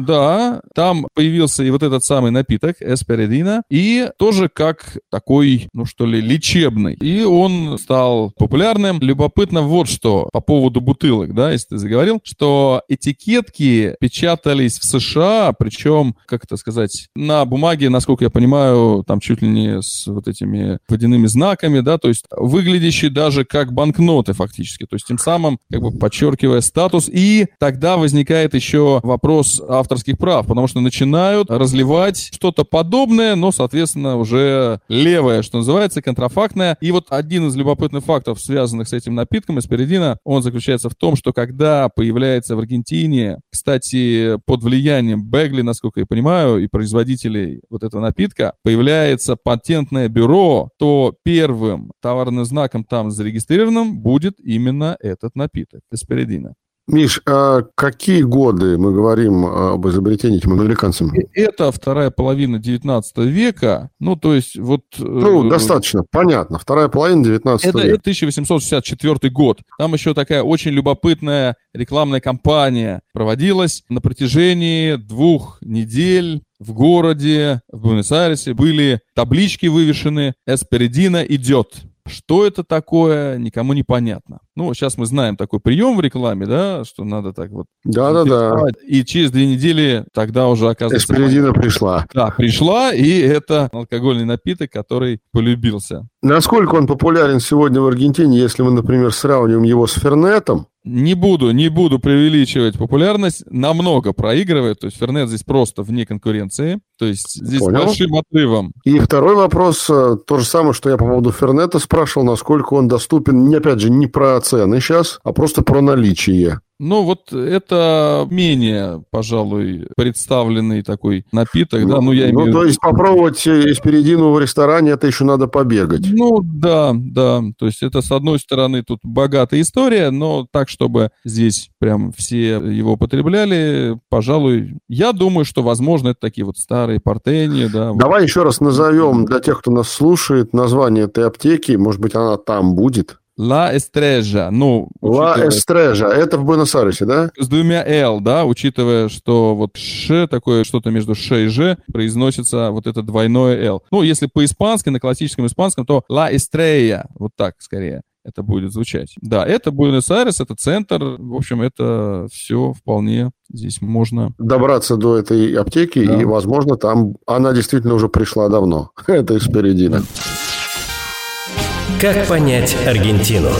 Да, там появился и вот этот самый напиток, эсперидина, и тоже как такой, ну что ли, лечебный. И он стал популярным. Любопытно вот что по поводу бутылок, да, если ты заговорил, что этикетки печатались в США, причем, как это сказать, на бумаге, насколько я понимаю, там чуть ли не с вот этими водяными знаками, да, то есть выглядящие даже как банкноты фактически, то есть тем самым как бы подчеркивая статус. И тогда возникает еще вопрос авторских прав, потому что начинают разливать что-то подобное, но, соответственно, уже левое, что называется, контрафактное. И вот один из любопытных фактов, связанных с этим напитком, эсперидина, он заключается в том, что когда появляется в Аргентине, кстати, под влиянием Бегли, насколько я понимаю, и производителей вот этого напитка, появляется патентное бюро, то первым товарным знаком там зарегистрированным будет именно этот напиток, эсперидина. Миш, а какие годы мы говорим об изобретении этим американцам? Это вторая половина 19 века, ну, то есть вот... Э, ну, достаточно, понятно, вторая половина 19 это, века. Это 1864 год. Там еще такая очень любопытная рекламная кампания проводилась на протяжении двух недель в городе, в Буэнос-Айресе были таблички вывешены «Эсперидина идет». Что это такое, никому не понятно. Ну, сейчас мы знаем такой прием в рекламе, да, что надо так вот... Да-да-да. И через две недели тогда уже оказывается... Эсперидина пришла. Да, пришла, и это алкогольный напиток, который полюбился. Насколько он популярен сегодня в Аргентине, если мы, например, сравниваем его с Фернетом? Не буду, не буду преувеличивать популярность, намного проигрывает, то есть Фернет здесь просто вне конкуренции, то есть здесь Понял. большим отрывом. И второй вопрос, э, то же самое, что я по поводу Фернета спрашивал, насколько он доступен, не опять же, не про цены сейчас, а просто про наличие. Ну, вот это менее, пожалуй, представленный такой напиток, ну, да, ну, я имею Ну, то есть попробовать эсперидину в ресторане, это еще надо побегать. Ну, да, да, то есть это, с одной стороны, тут богатая история, но так, чтобы здесь прям все его потребляли, пожалуй, я думаю, что, возможно, это такие вот старые портени, да. Давай вот. еще раз назовем для тех, кто нас слушает, название этой аптеки, может быть, она там будет. Ла Эстрежа. Ну, Ла Эстрежа. Это в Буэнос-Айресе, да? С двумя Л, да, учитывая, что вот Ш, такое что-то между Ш и Ж, произносится вот это двойное Л. Ну, если по-испански, на классическом испанском, то Ла Эстрея. Вот так, скорее это будет звучать. Да, это Буэнос-Айрес, это центр. В общем, это все вполне здесь можно... Добраться до этой аптеки, да. и, возможно, там она действительно уже пришла давно. это Эсперидина. Как понять Аргентину?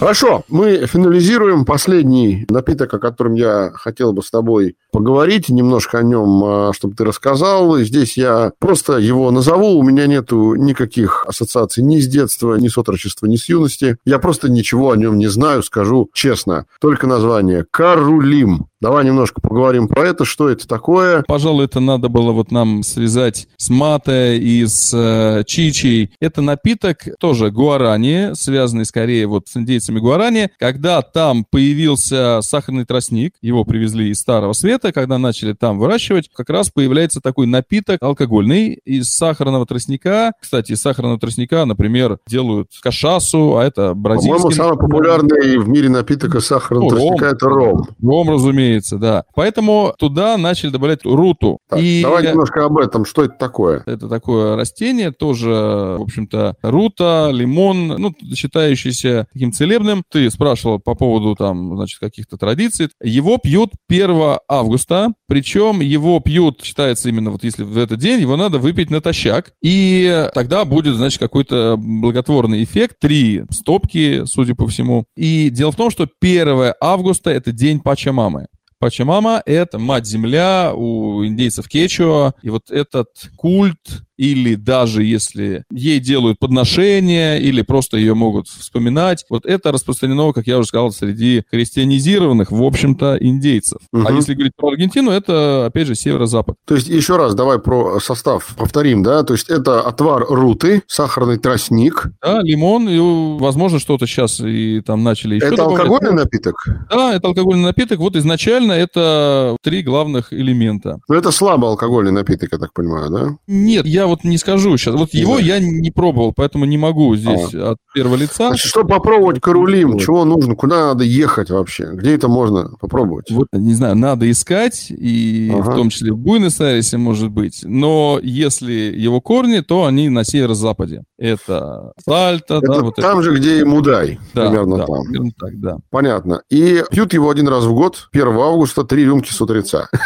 Хорошо, мы финализируем последний напиток, о котором я хотел бы с тобой поговорить, немножко о нем, а, чтобы ты рассказал. Здесь я просто его назову, у меня нету никаких ассоциаций ни с детства, ни с отрочества, ни с юности. Я просто ничего о нем не знаю, скажу честно. Только название. Карулим. Давай немножко поговорим про это, что это такое. Пожалуй, это надо было вот нам связать с мате и с э, чичей. Это напиток тоже гуарани, связанный скорее вот с индейцами гуарани. Когда там появился сахарный тростник, его привезли из Старого Света, когда начали там выращивать, как раз появляется такой напиток алкогольный из сахарного тростника. Кстати, из сахарного тростника, например, делают кашасу, а это бразильский... По-моему, самый популярный в мире напиток из сахарного ну, тростника – это ром. Ром, разумеется разумеется, да. Поэтому туда начали добавлять руту. Так, и давай немножко об этом. Что это такое? Это такое растение, тоже, в общем-то, рута, лимон, ну, считающийся таким целебным. Ты спрашивал по поводу, там, значит, каких-то традиций. Его пьют 1 августа, причем его пьют, считается именно вот если в этот день, его надо выпить натощак, и тогда будет, значит, какой-то благотворный эффект. Три стопки, судя по всему. И дело в том, что 1 августа – это день Пачамамы. Пачамама — это мать-земля у индейцев Кечуа. И вот этот культ или даже если ей делают подношения, или просто ее могут вспоминать. Вот это распространено, как я уже сказал, среди христианизированных, в общем-то, индейцев. Угу. А если говорить про Аргентину, это, опять же, северо-запад. То есть, еще раз, давай про состав повторим, да? То есть, это отвар руты, сахарный тростник. Да, лимон, и, возможно, что-то сейчас и там начали еще Это добавлять. алкогольный напиток? Да, это алкогольный напиток. Вот изначально это три главных элемента. Но это слабо алкогольный напиток, я так понимаю, да? Нет, я вот не скажу сейчас. Вот его я не пробовал, поэтому не могу здесь а. от первого лица. Значит, чтобы попробовать карулим, чего нужно, куда надо ехать вообще? Где это можно попробовать? Вот, не знаю, надо искать, и ага. в том числе в Буэнос-Айресе, может быть. Но если его корни, то они на северо-западе. Это Сальто, это да. Вот там это. же, где и Мудай, да, примерно да, там. Примерно так, да. Понятно. И пьют его один раз в год, 1 августа, три рюмки с утреца.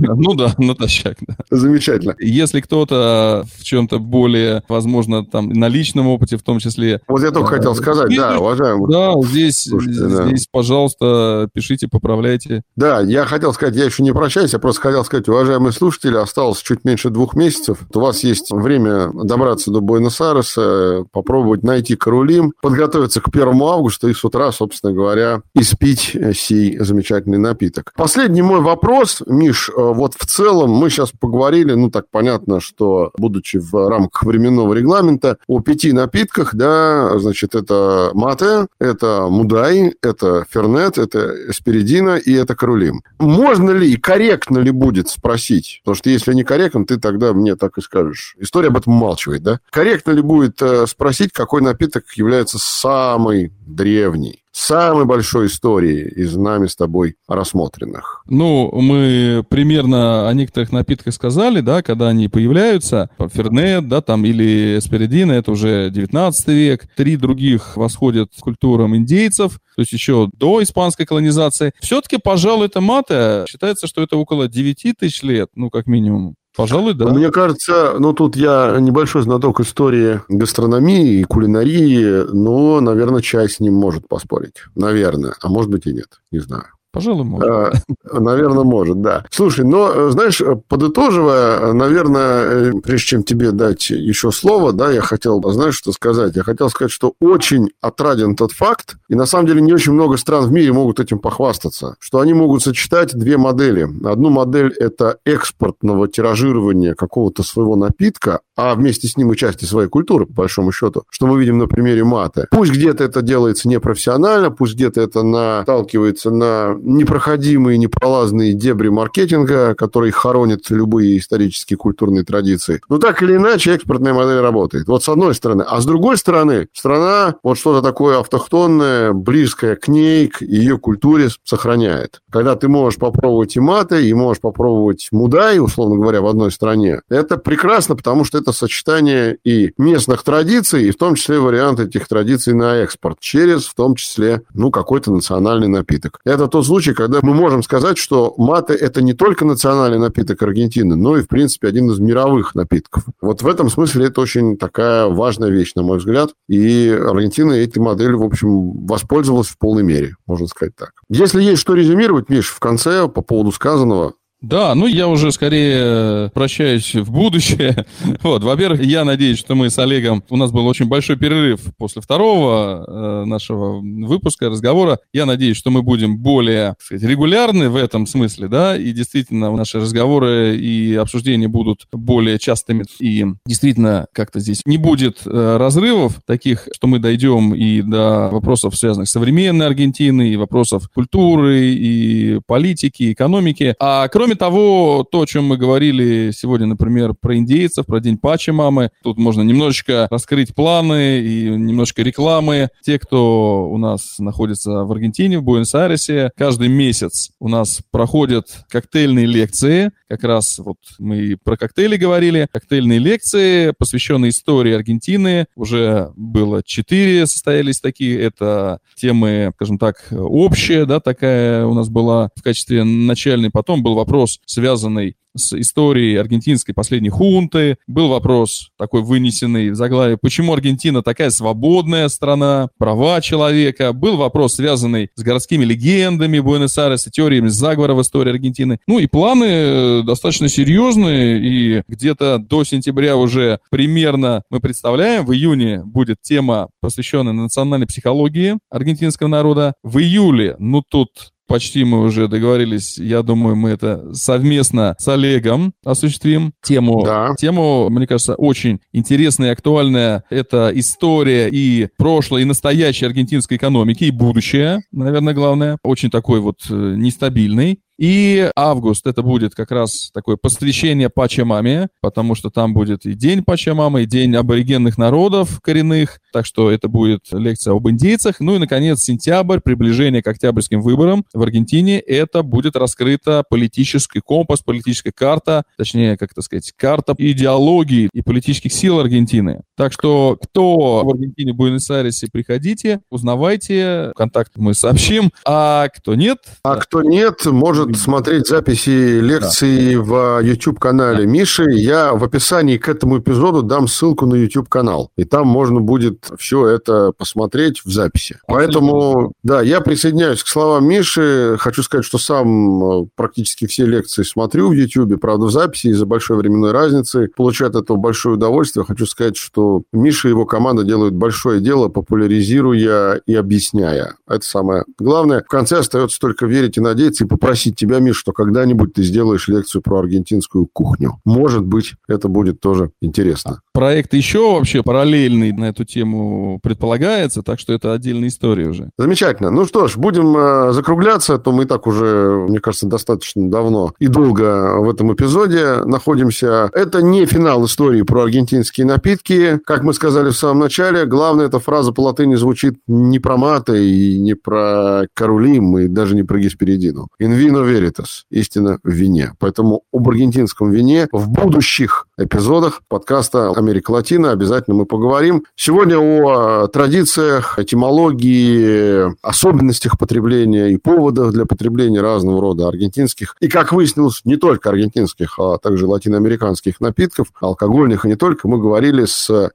Ну да, натощак, да. Замечательно. Если кто-то в чем-то более, возможно, там, на личном опыте в том числе. Вот я только хотел сказать, да, уважаемый. Да, здесь, здесь, пожалуйста, пишите, поправляйте. Да, я хотел сказать, я еще не прощаюсь, я просто хотел сказать, уважаемые слушатели, осталось чуть меньше двух месяцев. У вас есть время добраться до Буэнос-Айреса, попробовать найти Карулим, подготовиться к 1 августа и с утра, собственно говоря, испить сей замечательный напиток. Последний мой вопрос, Миш, вот в целом мы сейчас поговорили, ну так понятно, что будучи в рамках временного регламента, о пяти напитках, да, значит, это мате, это мудай, это фернет, это эсперидина и это карулим. Можно ли корректно ли будет спросить, потому что если некорректно, ты тогда мне так и скажешь. История об этом умалчивает, да? Корректно ли будет э, спросить, какой напиток является самый древний? Самой большой истории из нами с тобой рассмотренных? Ну, мы примерно о некоторых напитках сказали, да, когда они появляются. Фернет, да, там, или Эсперидина, это уже 19 век. Три других восходят к культурам индейцев, то есть еще до испанской колонизации. Все-таки, пожалуй, это мата. Считается, что это около 9 тысяч лет, ну, как минимум. Пожалуй, да. Мне кажется, ну тут я небольшой знаток истории гастрономии и кулинарии, но, наверное, часть с ним может поспорить. Наверное. А может быть и нет. Не знаю. Пожалуй, может. А, наверное, может, да. Слушай, но, знаешь, подытоживая, наверное, прежде чем тебе дать еще слово, да, я хотел, знаешь, что сказать? Я хотел сказать, что очень отраден тот факт, и на самом деле не очень много стран в мире могут этим похвастаться, что они могут сочетать две модели. Одну модель – это экспортного тиражирования какого-то своего напитка, а вместе с ним и части своей культуры, по большому счету, что мы видим на примере маты. Пусть где-то это делается непрофессионально, пусть где-то это наталкивается на непроходимые, непролазные дебри маркетинга, которые хоронят любые исторические культурные традиции. Но так или иначе экспортная модель работает. Вот с одной стороны. А с другой стороны, страна вот что-то такое автохтонное, близкое к ней, к ее культуре сохраняет. Когда ты можешь попробовать и маты, и можешь попробовать мудай, условно говоря, в одной стране, это прекрасно, потому что это сочетание и местных традиций, и в том числе вариант этих традиций на экспорт, через в том числе, ну, какой-то национальный напиток. Это тот случай, когда мы можем сказать, что маты – это не только национальный напиток Аргентины, но и, в принципе, один из мировых напитков. Вот в этом смысле это очень такая важная вещь, на мой взгляд. И Аргентина этой моделью, в общем, воспользовалась в полной мере, можно сказать так. Если есть что резюмировать, Миш, в конце по поводу сказанного, да, ну я уже скорее прощаюсь в будущее. Вот, во-первых, я надеюсь, что мы с Олегом, у нас был очень большой перерыв после второго э, нашего выпуска, разговора. Я надеюсь, что мы будем более, сказать, регулярны в этом смысле, да, и действительно наши разговоры и обсуждения будут более частыми. И действительно как-то здесь не будет э, разрывов таких, что мы дойдем и до вопросов, связанных с современной Аргентиной, и вопросов культуры, и политики, экономики. А кроме Кроме того, то, о чем мы говорили сегодня, например, про индейцев, про День Пачи Мамы, тут можно немножечко раскрыть планы и немножко рекламы. Те, кто у нас находится в Аргентине, в Буэнос-Айресе, каждый месяц у нас проходят коктейльные лекции. Как раз вот мы про коктейли говорили. Коктейльные лекции, посвященные истории Аргентины. Уже было четыре состоялись такие. Это темы, скажем так, общие, да, такая у нас была в качестве начальной. Потом был вопрос связанный с историей аргентинской последней хунты. Был вопрос такой вынесенный в заглавие, почему Аргентина такая свободная страна, права человека. Был вопрос, связанный с городскими легендами Буэнос-Айреса, теориями заговора в истории Аргентины. Ну и планы э, достаточно серьезные, и где-то до сентября уже примерно мы представляем, в июне будет тема, посвященная национальной психологии аргентинского народа. В июле, ну тут почти мы уже договорились. Я думаю, мы это совместно с Олегом осуществим. Тему, да. тему мне кажется, очень интересная и актуальная. Это история и прошлое, и настоящее аргентинской экономики, и будущее, наверное, главное. Очень такой вот э, нестабильный. И август это будет как раз такое посвящение Пачамаме, потому что там будет и день Пачамамы, и день аборигенных народов коренных, так что это будет лекция об индейцах. Ну и, наконец, сентябрь, приближение к октябрьским выборам в Аргентине, это будет раскрыта политический компас, политическая карта, точнее, как это сказать, карта идеологии и политических сил Аргентины. Так что, кто в Аргентине, Буэнос-Айресе, приходите, узнавайте, контакт мы сообщим, а кто нет... А да. кто нет, может смотреть записи лекций да. в YouTube-канале да. Миши. Я в описании к этому эпизоду дам ссылку на YouTube-канал. И там можно будет все это посмотреть в записи. Абсолютно. Поэтому, да, я присоединяюсь к словам Миши. Хочу сказать, что сам э, практически все лекции смотрю в YouTube, правда, в записи из-за большой временной разницы. Получаю от этого большое удовольствие. Хочу сказать, что Миша и его команда делают большое дело, популяризируя и объясняя. Это самое главное. В конце остается только верить и надеяться, и попросить тебя, Миш, что когда-нибудь ты сделаешь лекцию про аргентинскую кухню. Может быть, это будет тоже интересно. Проект еще вообще параллельный на эту тему предполагается, так что это отдельная история уже. Замечательно. Ну что ж, будем э, закругляться, а то мы и так уже, мне кажется, достаточно давно и долго в этом эпизоде находимся. Это не финал истории про аргентинские напитки. Как мы сказали в самом начале, главная эта фраза по латыни звучит не про маты и не про карулим, и даже не про гесперидину. In vino veritas. Истина в вине. Поэтому об аргентинском вине в будущих эпизодах подкаста «Америка Латина» обязательно мы поговорим. Сегодня о традициях, этимологии, особенностях потребления и поводах для потребления разного рода аргентинских и, как выяснилось, не только аргентинских, а также латиноамериканских напитков, алкогольных и не только. Мы говорили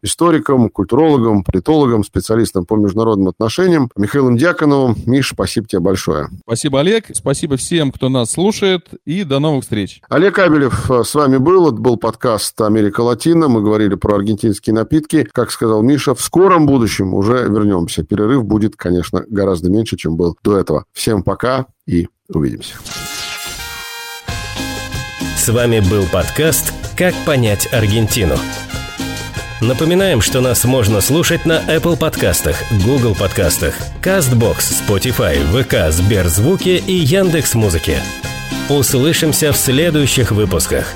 с историком, культурологом, политологом, специалистом по международным отношениям Михаилом Дьяконовым. Миш, спасибо тебе большое. Спасибо, Олег. Спасибо всем, кто нас слушает. И до новых встреч. Олег Абелев с вами был. Это был подкаст «Америка Латина». Мы говорили про аргентинские напитки. Как сказал Миша, в скором будущем уже вернемся. Перерыв будет, конечно, гораздо меньше, чем был до этого. Всем пока и увидимся. С вами был подкаст «Как понять Аргентину». Напоминаем, что нас можно слушать на Apple подкастах, Google подкастах, CastBox, Spotify, ВК, Сберзвуки и Яндекс.Музыке. Услышимся в следующих выпусках.